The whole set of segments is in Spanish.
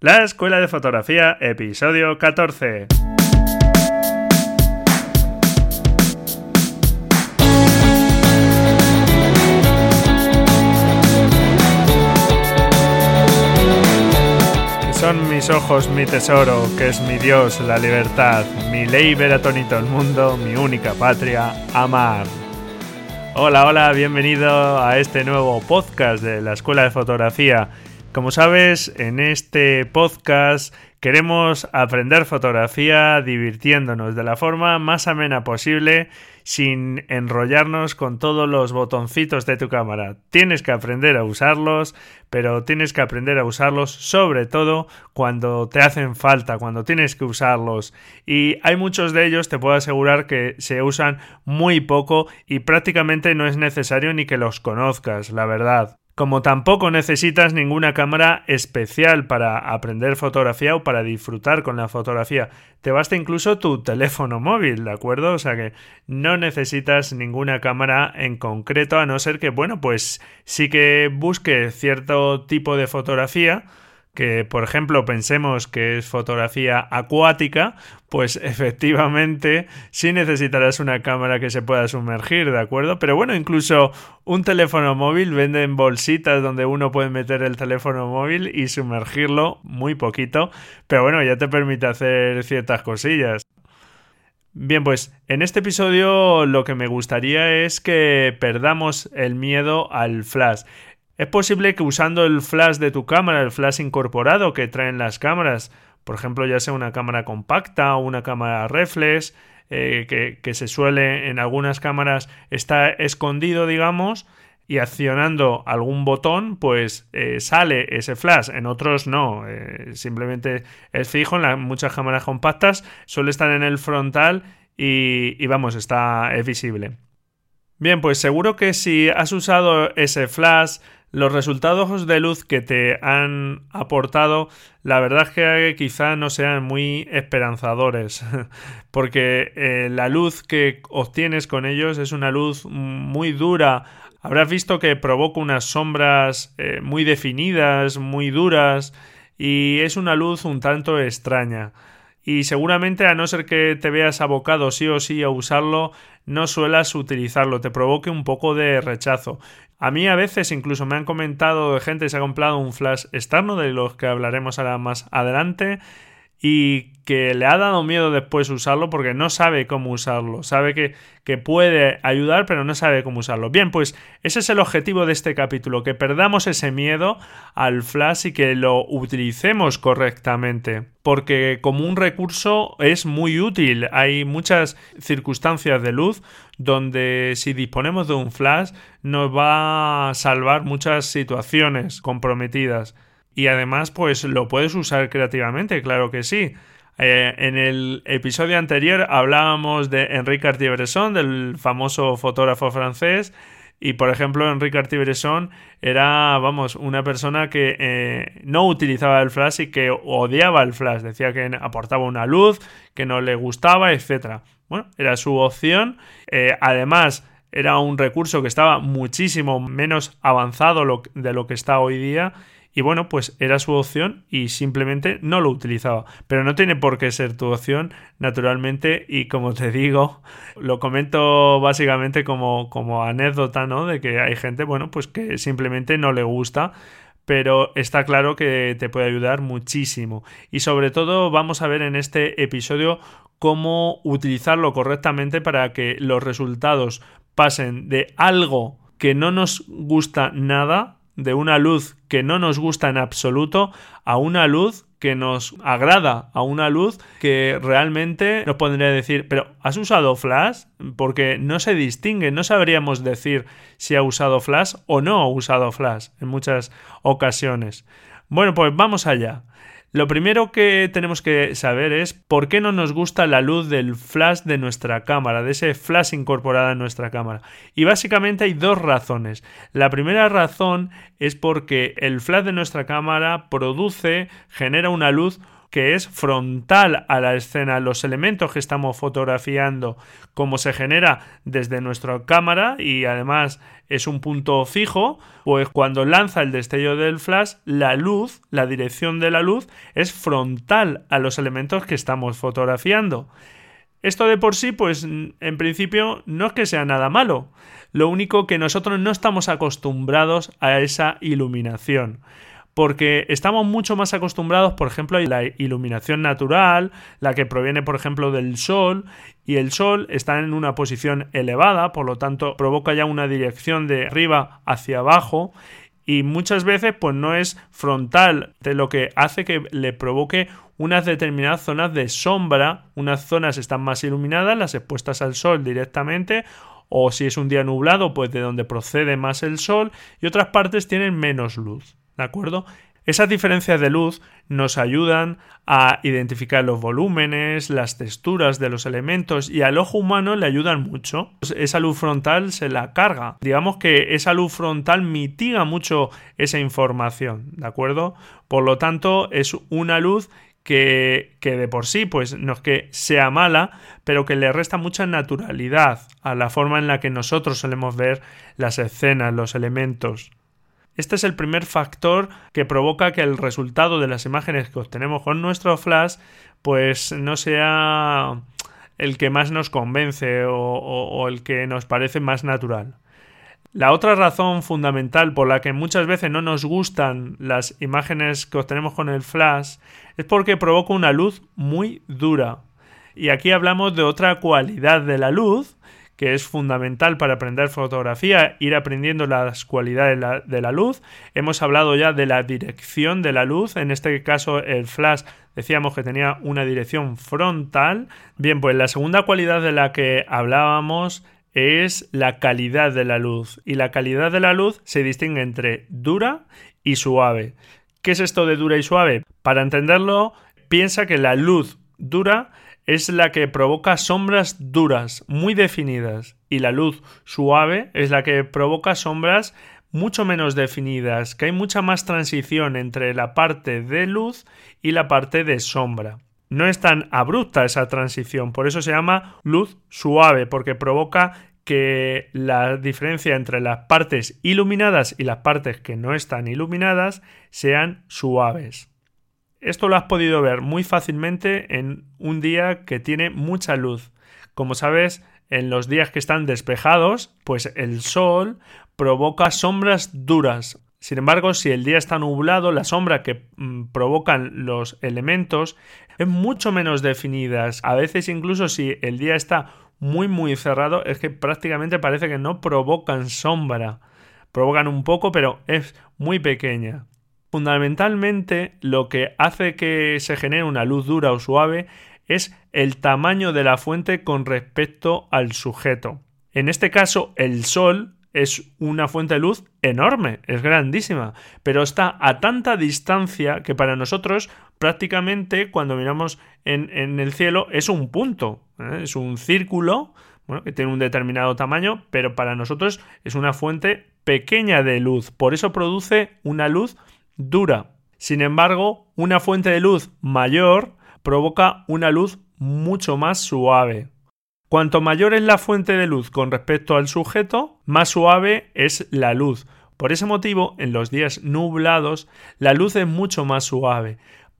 La Escuela de Fotografía, episodio 14. Son mis ojos mi tesoro, que es mi Dios, la libertad, mi ley ver a tonito el mundo, mi única patria, amar. Hola, hola, bienvenido a este nuevo podcast de la Escuela de Fotografía. Como sabes, en este podcast queremos aprender fotografía divirtiéndonos de la forma más amena posible sin enrollarnos con todos los botoncitos de tu cámara. Tienes que aprender a usarlos, pero tienes que aprender a usarlos sobre todo cuando te hacen falta, cuando tienes que usarlos. Y hay muchos de ellos, te puedo asegurar que se usan muy poco y prácticamente no es necesario ni que los conozcas, la verdad. Como tampoco necesitas ninguna cámara especial para aprender fotografía o para disfrutar con la fotografía. Te basta incluso tu teléfono móvil, ¿de acuerdo? O sea que no necesitas ninguna cámara en concreto, a no ser que, bueno, pues sí que busque cierto tipo de fotografía que por ejemplo pensemos que es fotografía acuática, pues efectivamente sí necesitarás una cámara que se pueda sumergir, ¿de acuerdo? Pero bueno, incluso un teléfono móvil venden bolsitas donde uno puede meter el teléfono móvil y sumergirlo muy poquito, pero bueno, ya te permite hacer ciertas cosillas. Bien, pues en este episodio lo que me gustaría es que perdamos el miedo al flash. Es posible que usando el flash de tu cámara, el flash incorporado que traen las cámaras, por ejemplo, ya sea una cámara compacta o una cámara reflex, eh, que, se suele en algunas cámaras está escondido, digamos, y accionando algún botón, pues eh, sale ese flash. En otros no, eh, simplemente es fijo. En muchas cámaras compactas suele estar en el frontal y, y vamos, está es visible. Bien, pues seguro que si has usado ese flash los resultados de luz que te han aportado, la verdad es que quizá no sean muy esperanzadores, porque eh, la luz que obtienes con ellos es una luz muy dura. Habrás visto que provoca unas sombras eh, muy definidas, muy duras, y es una luz un tanto extraña y seguramente a no ser que te veas abocado sí o sí a usarlo, no suelas utilizarlo, te provoque un poco de rechazo. A mí a veces incluso me han comentado gente que se ha comprado un flash externo, de los que hablaremos ahora más adelante, y que le ha dado miedo después usarlo porque no sabe cómo usarlo, sabe que, que, puede ayudar pero no sabe cómo usarlo. Bien, pues ese es el objetivo de este capítulo, que perdamos ese miedo al flash y que lo utilicemos correctamente, porque como un recurso es muy útil, hay muchas circunstancias de luz donde si disponemos de un flash nos va a salvar muchas situaciones comprometidas. Y además, pues lo puedes usar creativamente, claro que sí. Eh, en el episodio anterior hablábamos de Enrique Cartier-Bresson, del famoso fotógrafo francés, y por ejemplo, Enrique Cartier-Bresson era, vamos, una persona que eh, no utilizaba el flash y que odiaba el flash. Decía que aportaba una luz, que no le gustaba, etc. Bueno, era su opción. Eh, además, era un recurso que estaba muchísimo menos avanzado de lo que está hoy día y bueno, pues era su opción y simplemente no lo utilizaba. Pero no tiene por qué ser tu opción, naturalmente, y como te digo, lo comento básicamente como, como anécdota, ¿no? De que hay gente, bueno, pues que simplemente no le gusta pero está claro que te puede ayudar muchísimo. Y sobre todo vamos a ver en este episodio cómo utilizarlo correctamente para que los resultados pasen de algo que no nos gusta nada de una luz que no nos gusta en absoluto a una luz que nos agrada, a una luz que realmente nos podría decir, pero ¿has usado flash? Porque no se distingue, no sabríamos decir si ha usado flash o no ha usado flash en muchas ocasiones. Bueno, pues vamos allá. Lo primero que tenemos que saber es por qué no nos gusta la luz del flash de nuestra cámara, de ese flash incorporado en nuestra cámara. Y básicamente hay dos razones. La primera razón es porque el flash de nuestra cámara produce, genera una luz que es frontal a la escena. Los elementos que estamos fotografiando, como se genera desde nuestra cámara y además es un punto fijo, pues cuando lanza el destello del flash, la luz, la dirección de la luz, es frontal a los elementos que estamos fotografiando. Esto de por sí, pues en principio no es que sea nada malo. Lo único que nosotros no estamos acostumbrados a esa iluminación porque estamos mucho más acostumbrados, por ejemplo, a la iluminación natural, la que proviene, por ejemplo, del sol, y el sol está en una posición elevada, por lo tanto, provoca ya una dirección de arriba hacia abajo, y muchas veces pues no es frontal, de lo que hace que le provoque unas determinadas zonas de sombra, unas zonas están más iluminadas, las expuestas al sol directamente, o si es un día nublado, pues de donde procede más el sol, y otras partes tienen menos luz. ¿De acuerdo? Esas diferencias de luz nos ayudan a identificar los volúmenes, las texturas de los elementos y al ojo humano le ayudan mucho. Esa luz frontal se la carga. Digamos que esa luz frontal mitiga mucho esa información, ¿de acuerdo? Por lo tanto, es una luz que, que, de por sí, pues no es que sea mala, pero que le resta mucha naturalidad a la forma en la que nosotros solemos ver las escenas, los elementos. Este es el primer factor que provoca que el resultado de las imágenes que obtenemos con nuestro flash pues no sea el que más nos convence o, el que nos parece más natural. La otra razón fundamental por la que muchas veces no nos gustan las imágenes que obtenemos con el flash es porque provoca una luz muy dura. Y aquí hablamos de otra cualidad de la luz que es fundamental para aprender fotografía, ir aprendiendo las cualidades de la, luz. Hemos hablado ya de la dirección de la luz, en este caso el flash decíamos que tenía una dirección frontal. Bien, pues la segunda cualidad de la que hablábamos es la calidad de la luz. Y la calidad de la luz se distingue entre dura y suave. ¿Qué es esto de dura y suave? Para entenderlo, piensa que la luz dura es la que provoca sombras duras, muy definidas, y la luz suave es la que provoca sombras mucho menos definidas, que hay mucha más transición entre la parte de luz y la parte de sombra. No es tan abrupta esa transición, por eso se llama luz suave, porque provoca que la diferencia entre las partes iluminadas y las partes que no están iluminadas sean suaves. Esto lo has podido ver muy fácilmente en un día que tiene mucha luz. Como sabes, en los días que están despejados, pues el sol provoca sombras duras. Sin embargo, si el día está nublado, la sombra que mm, provocan los elementos es mucho menos definidas. A veces incluso si el día está muy muy cerrado, es que prácticamente parece que no provocan sombra. Provocan un poco, pero es muy pequeña. Fundamentalmente lo que hace que se genere una luz dura o suave es el tamaño de la fuente con respecto al sujeto. En este caso, el Sol es una fuente de luz enorme, es grandísima, pero está a tanta distancia que para nosotros prácticamente cuando miramos en, el cielo es un punto, ¿eh? es un círculo que tiene un determinado tamaño, pero para nosotros es una fuente pequeña de luz, por eso produce una luz dura. Sin embargo, una fuente de luz mayor provoca una luz mucho más suave. Cuanto mayor es la fuente de luz con respecto al sujeto, más suave es la luz. Por ese motivo, en los días nublados, la luz es mucho más suave,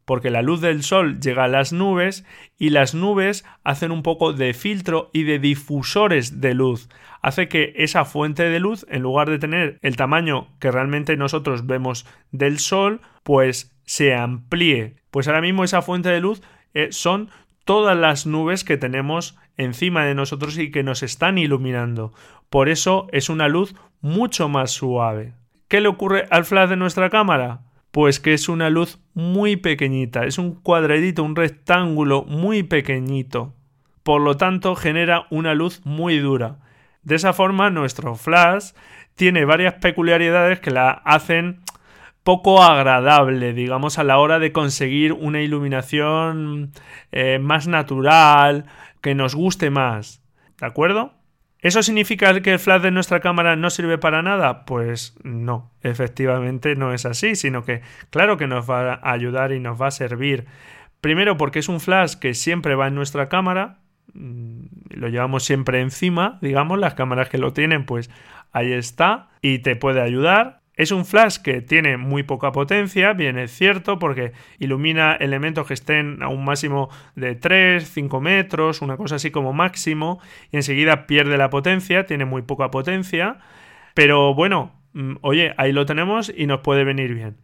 porque la luz del sol llega a las nubes y las nubes hacen un poco de filtro y de difusores de luz. Hace que esa fuente de luz, en lugar de tener el tamaño que realmente nosotros vemos del sol, pues se amplíe. Pues ahora mismo esa fuente de luz eh, son todas las nubes que tenemos encima de nosotros y que nos están iluminando. Por eso es una luz mucho más suave. ¿Qué le ocurre al flash de nuestra cámara? Pues que es una luz muy pequeñita, es un cuadradito, un rectángulo muy pequeñito. Por lo tanto, genera una luz muy dura. De esa forma, nuestro flash tiene varias peculiaridades que la hacen poco agradable, digamos, a la hora de conseguir una iluminación eh, más natural, que nos guste más. ¿De acuerdo? ¿Eso significa que el flash de nuestra cámara no sirve para nada? Pues no, efectivamente no es así, sino que claro que nos va a ayudar y nos va a servir, Primero porque es un flash que siempre va en nuestra cámara, mm, lo llevamos siempre encima, digamos, las cámaras que lo tienen, pues ahí está y te puede ayudar. Es un flash que tiene muy poca potencia, bien es cierto, porque ilumina elementos que estén a un máximo de 3, 5 metros, una cosa así como máximo, y enseguida pierde la potencia, tiene muy poca potencia. Pero bueno, mm, oye, ahí lo tenemos y nos puede venir bien.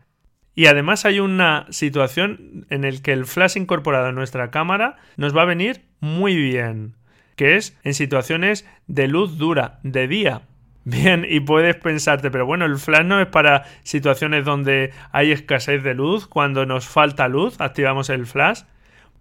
Y además hay una situación en la que el flash incorporado en nuestra cámara nos va a venir muy bien, que es en situaciones de luz dura, de día. Bien, y puedes pensarte, pero bueno, el flash no es para situaciones donde hay escasez de luz, cuando nos falta luz, activamos el flash.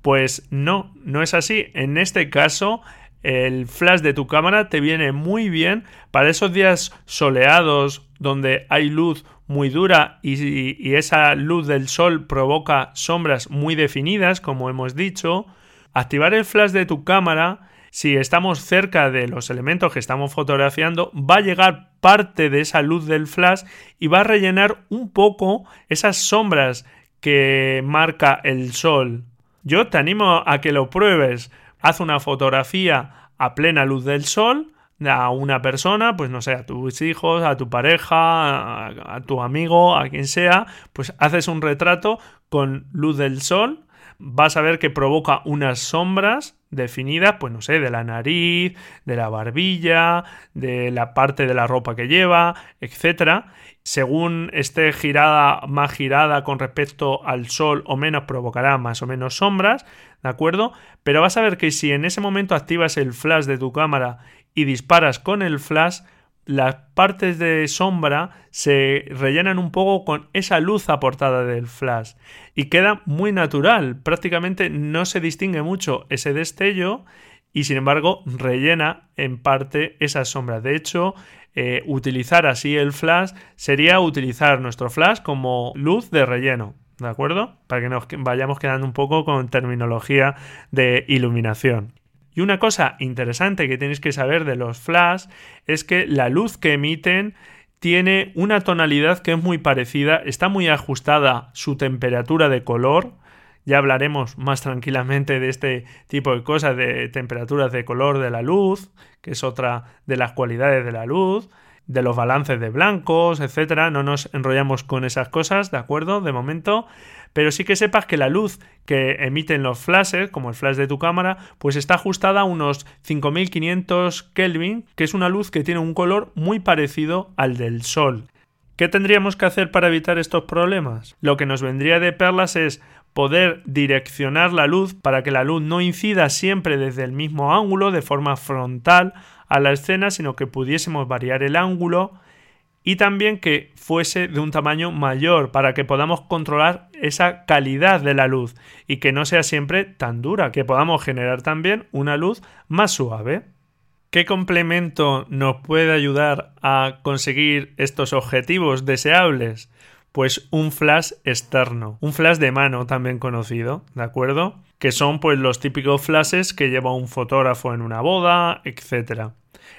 Pues no, no es así. En este caso, el flash de tu cámara te viene muy bien para esos días soleados donde hay luz muy dura y, y, esa luz del sol provoca sombras muy definidas, como hemos dicho. Activar el flash de tu cámara si estamos cerca de los elementos que estamos fotografiando, va a llegar parte de esa luz del flash y va a rellenar un poco esas sombras que marca el sol. Yo te animo a que lo pruebes. Haz una fotografía a plena luz del sol a una persona, pues no sé, a tus hijos, a tu pareja, a, a tu amigo, a quien sea, pues haces un retrato con luz del sol vas a ver que provoca unas sombras definidas, pues no sé, de la nariz, de la barbilla, de la parte de la ropa que lleva, etcétera. Según esté girada, más girada con respecto al sol o menos, provocará más o menos sombras, ¿de acuerdo? Pero vas a ver que si en ese momento activas el flash de tu cámara y disparas con el flash, las partes de sombra se rellenan un poco con esa luz aportada del flash y queda muy natural, prácticamente no se distingue mucho ese destello y sin embargo rellena en parte esa sombra. De hecho, eh, utilizar así el flash sería utilizar nuestro flash como luz de relleno. ¿De acuerdo? Para que nos vayamos quedando un poco con terminología de iluminación. Y una cosa interesante que tenéis que saber de los flash es que la luz que emiten tiene una tonalidad que es muy parecida, está muy ajustada su temperatura de color. Ya hablaremos más tranquilamente de este tipo de cosas, de temperaturas de color de la luz, que es otra de las cualidades de la luz, de los balances de blancos, etcétera. No nos enrollamos con esas cosas, ¿de acuerdo? De momento pero sí que sepas que la luz que emiten los flashes, como el flash de tu cámara, pues está ajustada a unos 5500 Kelvin, que es una luz que tiene un color muy parecido al del sol. ¿Qué tendríamos que hacer para evitar estos problemas? Lo que nos vendría de perlas es poder direccionar la luz para que la luz no incida siempre desde el mismo ángulo de forma frontal a la escena, sino que pudiésemos variar el ángulo y también que fuese de un tamaño mayor para que podamos controlar esa calidad de la luz y que no sea siempre tan dura, que podamos generar también una luz más suave. ¿Qué complemento nos puede ayudar a conseguir estos objetivos deseables? Pues un flash externo, un flash de mano también conocido, ¿de acuerdo? Que son pues los típicos flashes que lleva un fotógrafo en una boda, etc.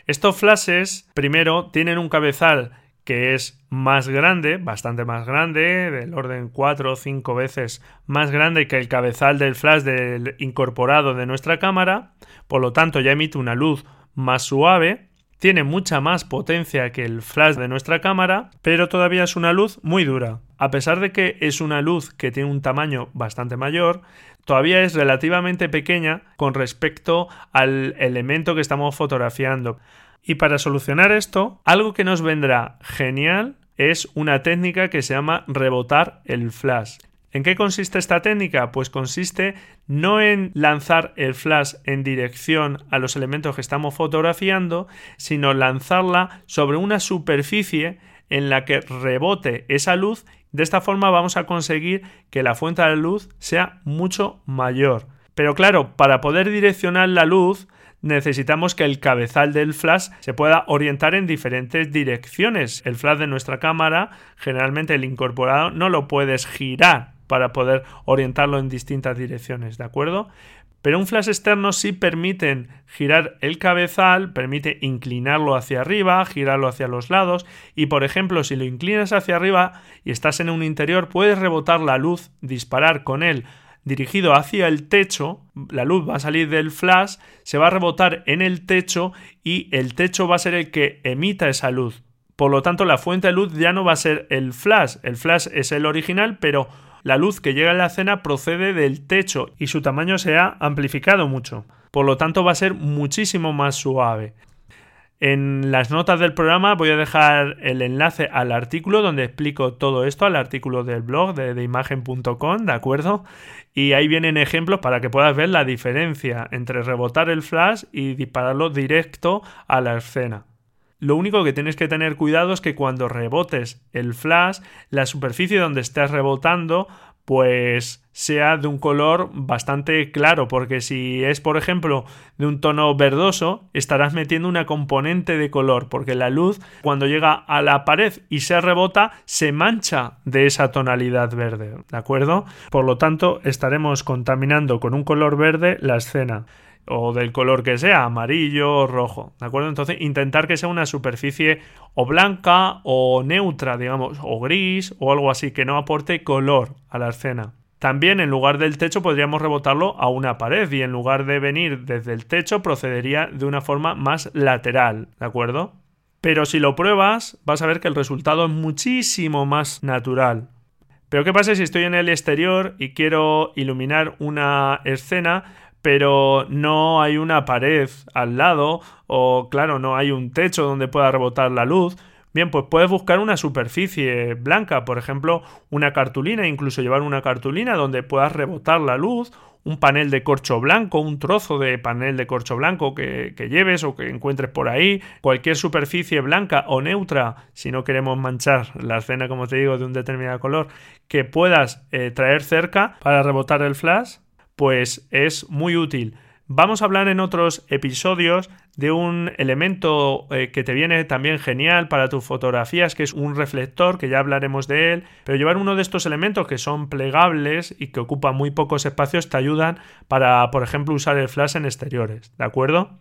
Estos flashes, primero, tienen un cabezal que es más grande, bastante más grande, del orden 4 o 5 veces más grande que el cabezal del flash del incorporado de nuestra cámara, por lo tanto ya emite una luz más suave, tiene mucha más potencia que el flash de nuestra cámara, pero todavía es una luz muy dura. A pesar de que es una luz que tiene un tamaño bastante mayor, todavía es relativamente pequeña con respecto al elemento que estamos fotografiando. Y para solucionar esto, algo que nos vendrá genial es una técnica que se llama rebotar el flash. ¿En qué consiste esta técnica? Pues consiste no en lanzar el flash en dirección a los elementos que estamos fotografiando, sino lanzarla sobre una superficie en la que rebote esa luz. De esta forma vamos a conseguir que la fuente de luz sea mucho mayor. Pero claro, para poder direccionar la luz necesitamos que el cabezal del flash se pueda orientar en diferentes direcciones. El flash de nuestra cámara, generalmente el incorporado, no lo puedes girar para poder orientarlo en distintas direcciones, ¿de acuerdo? Pero un flash externo sí permite girar el cabezal, permite inclinarlo hacia arriba, girarlo hacia los lados y por ejemplo si lo inclinas hacia arriba y estás en un interior puedes rebotar la luz, disparar con él dirigido hacia el techo, la luz va a salir del flash, se va a rebotar en el techo y el techo va a ser el que emita esa luz. Por lo tanto, la fuente de luz ya no va a ser el flash. El flash es el original, pero la luz que llega a la escena procede del techo y su tamaño se ha amplificado mucho. Por lo tanto, va a ser muchísimo más suave. En las notas del programa voy a dejar el enlace al artículo donde explico todo esto, al artículo del blog de, imagen.com, ¿de acuerdo? Y ahí vienen ejemplos para que puedas ver la diferencia entre rebotar el flash y dispararlo directo a la escena. Lo único que tienes que tener cuidado es que cuando rebotes el flash, la superficie donde estés rebotando pues sea de un color bastante claro, porque si es, por ejemplo, de un tono verdoso, estarás metiendo una componente de color, porque la luz, cuando llega a la pared y se rebota, se mancha de esa tonalidad verde, ¿de acuerdo? Por lo tanto, estaremos contaminando con un color verde la escena o del color que sea, amarillo o rojo, ¿de acuerdo? Entonces intentar que sea una superficie o blanca o neutra, digamos, o gris o algo así, que no aporte color a la escena. También en lugar del techo podríamos rebotarlo a una pared y en lugar de venir desde el techo procedería de una forma más lateral, ¿de acuerdo? Pero si lo pruebas vas a ver que el resultado es muchísimo más natural. Pero ¿qué pasa si estoy en el exterior y quiero iluminar una escena pero no hay una pared al lado o claro, no hay un techo donde pueda rebotar la luz. Bien, pues puedes buscar una superficie blanca, por ejemplo, una cartulina, incluso llevar una cartulina donde puedas rebotar la luz, un panel de corcho blanco, un trozo de panel de corcho blanco que, lleves o que encuentres por ahí, cualquier superficie blanca o neutra, si no queremos manchar la escena, como te digo, de un determinado color, que puedas eh, traer cerca para rebotar el flash pues es muy útil. Vamos a hablar en otros episodios de un elemento eh, que te viene también genial para tus fotografías, que es un reflector, que ya hablaremos de él, pero llevar uno de estos elementos que son plegables y que ocupan muy pocos espacios te ayudan para, por ejemplo, usar el flash en exteriores, ¿de acuerdo?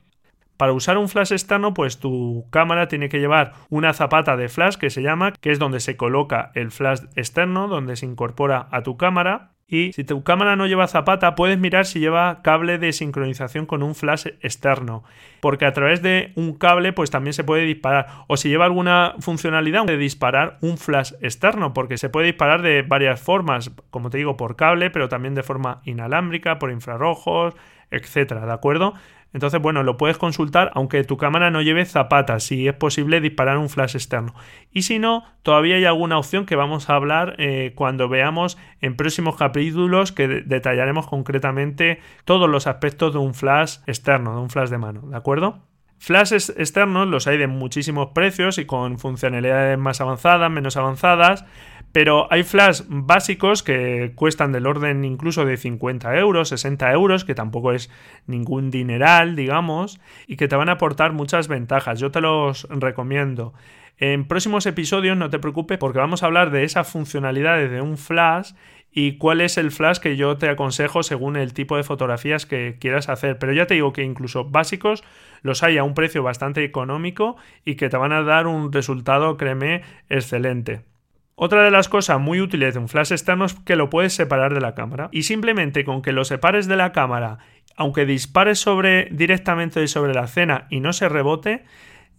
Para usar un flash externo, pues tu cámara tiene que llevar una zapata de flash que se llama, que es donde se coloca el flash externo, donde se incorpora a tu cámara. Si tu cámara no lleva zapata, puedes mirar si lleva cable de sincronización con un flash externo. Porque a través de un cable, pues también se puede disparar. O si lleva alguna funcionalidad de disparar un flash externo, porque se puede disparar de varias formas, como te digo, por cable, pero también de forma inalámbrica, por infrarrojos, etcétera, ¿de acuerdo? Entonces, bueno, lo puedes consultar aunque tu cámara no lleve zapatas, si es posible disparar un flash externo. Y si no, todavía hay alguna opción que vamos a hablar eh, cuando veamos en próximos capítulos que detallaremos concretamente todos los aspectos de un flash externo, de un flash de mano, ¿de acuerdo? Flashes externos los hay de muchísimos precios y con funcionalidades más avanzadas, menos avanzadas, pero hay flash básicos que cuestan del orden incluso de 50 euros, 60 euros, que tampoco es ningún dineral, digamos, y que te van a aportar muchas ventajas. Yo te los recomiendo. En próximos episodios no te preocupes porque vamos a hablar de esas funcionalidades de un flash y cuál es el flash que yo te aconsejo según el tipo de fotografías que quieras hacer. Pero ya te digo que incluso básicos los hay a un precio bastante económico y que te van a dar un resultado, créeme, excelente. Otra de las cosas muy útiles de un flash externo es que lo puedes separar de la cámara. Y simplemente con que lo separes de la cámara, aunque dispares sobre directamente sobre la escena y no se rebote,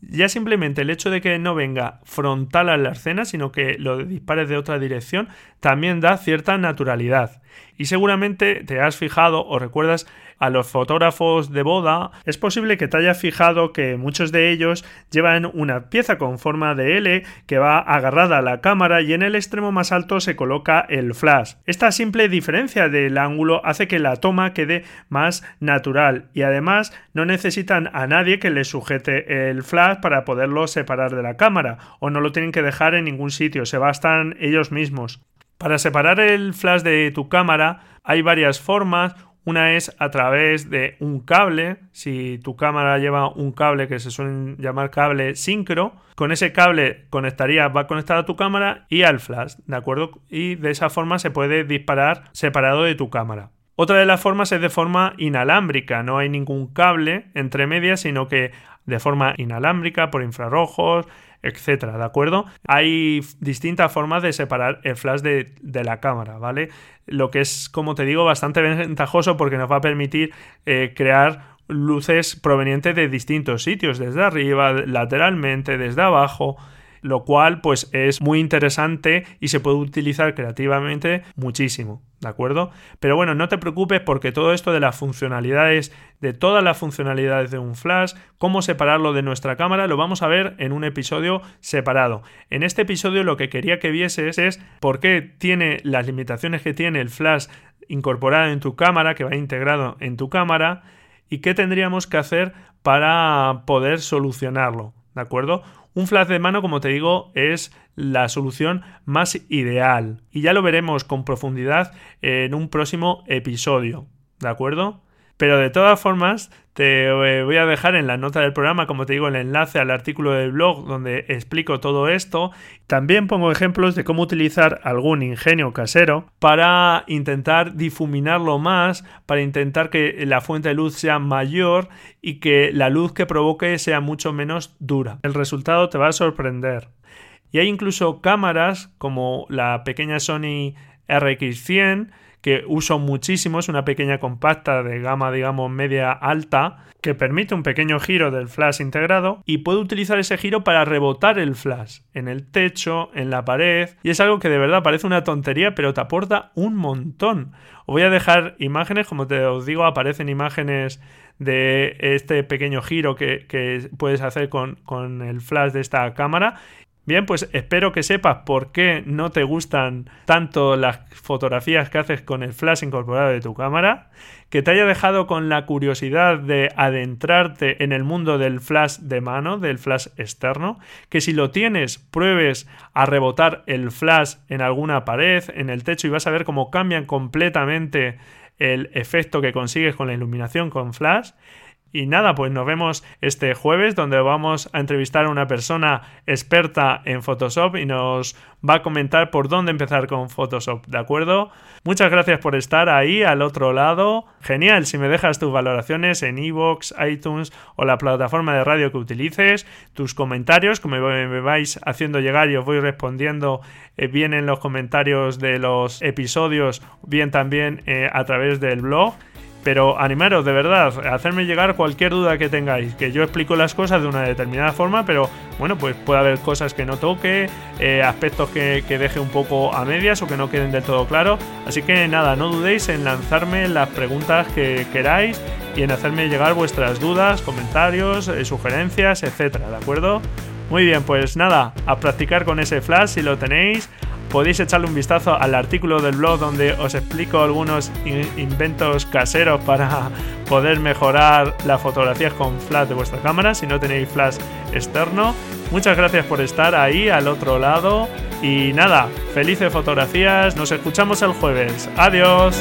ya simplemente el hecho de que no venga frontal a la escena, sino que lo dispares de otra dirección, también da cierta naturalidad. Y seguramente te has fijado o recuerdas a los fotógrafos de boda, es posible que te hayas fijado que muchos de ellos llevan una pieza con forma de L que va agarrada a la cámara y en el extremo más alto se coloca el flash. Esta simple diferencia del ángulo hace que la toma quede más natural y además no necesitan a nadie que les sujete el flash para poderlo separar de la cámara o no lo tienen que dejar en ningún sitio, se bastan ellos mismos. Para separar el flash de tu cámara hay varias formas. Una es a través de un cable, si tu cámara lleva un cable que se suele llamar cable sincro, con ese cable conectaría, va conectado a tu cámara y al flash, ¿de acuerdo? Y de esa forma se puede disparar separado de tu cámara. Otra de las formas es de forma inalámbrica, no hay ningún cable entre medias, sino que de forma inalámbrica, por infrarrojos, etcétera, ¿de acuerdo? Hay distintas formas de separar el flash de, la cámara, ¿vale? Lo que es, como te digo, bastante ventajoso porque nos va a permitir eh, crear luces provenientes de distintos sitios, desde arriba, lateralmente, desde abajo, lo cual pues es muy interesante y se puede utilizar creativamente muchísimo, ¿de acuerdo? Pero bueno, no te preocupes porque todo esto de las funcionalidades, de todas las funcionalidades de un flash, cómo separarlo de nuestra cámara, lo vamos a ver en un episodio separado. En este episodio lo que quería que vieses es por qué tiene las limitaciones que tiene el flash incorporado en tu cámara, que va integrado en tu cámara, y qué tendríamos que hacer para poder solucionarlo, ¿de acuerdo? Un flash de mano, como te digo, es la solución más ideal y ya lo veremos con profundidad en un próximo episodio. ¿De acuerdo? Pero de todas formas, te eh, voy a dejar en la nota del programa, como te digo, el enlace al artículo del blog donde explico todo esto. También pongo ejemplos de cómo utilizar algún ingenio casero para intentar difuminarlo más, para intentar que la fuente de luz sea mayor y que la luz que provoque sea mucho menos dura. El resultado te va a sorprender. Y hay incluso cámaras como la pequeña Sony RX100 que uso muchísimo, es una pequeña compacta de gama digamos media alta que permite un pequeño giro del flash integrado y puedo utilizar ese giro para rebotar el flash en el techo, en la pared y es algo que de verdad parece una tontería pero te aporta un montón. Os voy a dejar imágenes, como te os digo, aparecen imágenes de este pequeño giro que, puedes hacer con, con el flash de esta cámara Bien, pues espero que sepas por qué no te gustan tanto las fotografías que haces con el flash incorporado de tu cámara, que te haya dejado con la curiosidad de adentrarte en el mundo del flash de mano, del flash externo, que si lo tienes pruebes a rebotar el flash en alguna pared, en el techo y vas a ver cómo cambian completamente el efecto que consigues con la iluminación con flash y nada, pues nos vemos este jueves donde vamos a entrevistar a una persona experta en Photoshop y nos va a comentar por dónde empezar con Photoshop, ¿de acuerdo? Muchas gracias por estar ahí al otro lado. Genial, si me dejas tus valoraciones en iVoox, iTunes o la plataforma de radio que utilices, tus comentarios, como me vais haciendo llegar y os voy respondiendo eh, bien en los comentarios de los episodios, bien también eh, a través del blog. Pero animaros, de verdad, hacerme llegar cualquier duda que tengáis, que yo explico las cosas de una determinada forma, pero bueno, pues puede haber cosas que no toque, eh, aspectos que, que, deje un poco a medias o que no queden del todo claros. Así que nada, no dudéis en lanzarme las preguntas que queráis y en hacerme llegar vuestras dudas, comentarios, eh, sugerencias, etcétera, ¿de acuerdo? Muy bien, pues nada, a practicar con ese flash si lo tenéis podéis echarle un vistazo al artículo del blog donde os explico algunos inventos caseros para poder mejorar las fotografías con flash de vuestra cámara si no tenéis flash externo. Muchas gracias por estar ahí al otro lado y nada, felices fotografías, nos escuchamos el jueves. Adiós.